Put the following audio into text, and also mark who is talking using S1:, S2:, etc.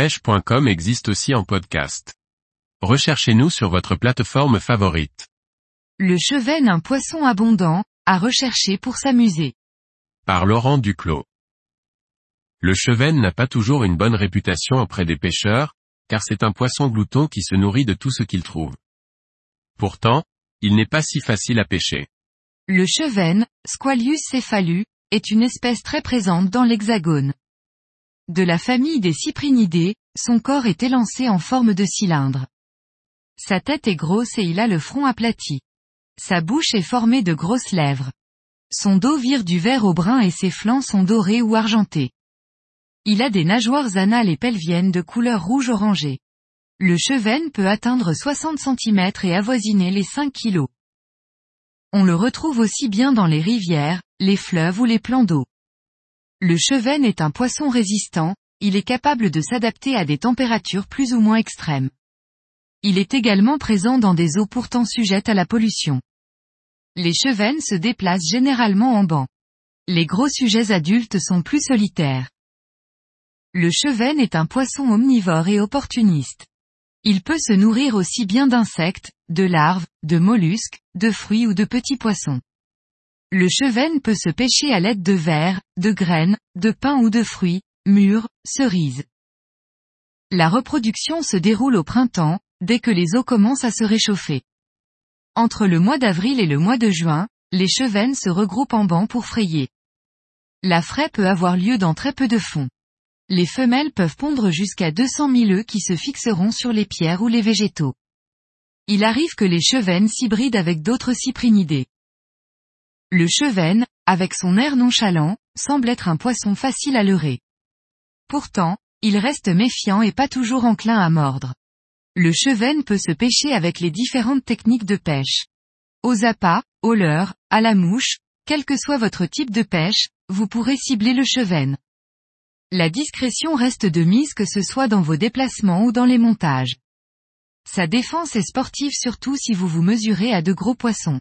S1: pêche.com existe aussi en podcast. Recherchez-nous sur votre plateforme favorite.
S2: Le cheven un poisson abondant, à rechercher pour s'amuser.
S1: Par Laurent Duclos. Le cheven n'a pas toujours une bonne réputation auprès des pêcheurs, car c'est un poisson glouton qui se nourrit de tout ce qu'il trouve. Pourtant, il n'est pas si facile à pêcher.
S2: Le cheven, Squalius cephalus, est une espèce très présente dans l'hexagone. De la famille des cyprinidés, son corps est élancé en forme de cylindre. Sa tête est grosse et il a le front aplati. Sa bouche est formée de grosses lèvres. Son dos vire du vert au brun et ses flancs sont dorés ou argentés. Il a des nageoires anales et pelviennes de couleur rouge orangé. Le cheven peut atteindre 60 cm et avoisiner les 5 kg. On le retrouve aussi bien dans les rivières, les fleuves ou les plans d'eau. Le cheven est un poisson résistant, il est capable de s'adapter à des températures plus ou moins extrêmes. Il est également présent dans des eaux pourtant sujettes à la pollution. Les chevens se déplacent généralement en banc. Les gros sujets adultes sont plus solitaires. Le cheven est un poisson omnivore et opportuniste. Il peut se nourrir aussi bien d'insectes, de larves, de mollusques, de fruits ou de petits poissons. Le cheven peut se pêcher à l'aide de vers, de graines, de pain ou de fruits, mûres, cerises. La reproduction se déroule au printemps, dès que les eaux commencent à se réchauffer. Entre le mois d'avril et le mois de juin, les chevens se regroupent en bancs pour frayer. La fraie peut avoir lieu dans très peu de fond les femelles peuvent pondre jusqu'à 200 000 œufs qui se fixeront sur les pierres ou les végétaux. Il arrive que les chevennes s'hybrident avec d'autres cyprinidés. Le chevenne, avec son air nonchalant, semble être un poisson facile à leurrer. Pourtant, il reste méfiant et pas toujours enclin à mordre. Le chevenne peut se pêcher avec les différentes techniques de pêche. Aux appâts, au leurre, à la mouche, quel que soit votre type de pêche, vous pourrez cibler le chevenne. La discrétion reste de mise que ce soit dans vos déplacements ou dans les montages. Sa défense est sportive surtout si vous vous mesurez à de gros poissons.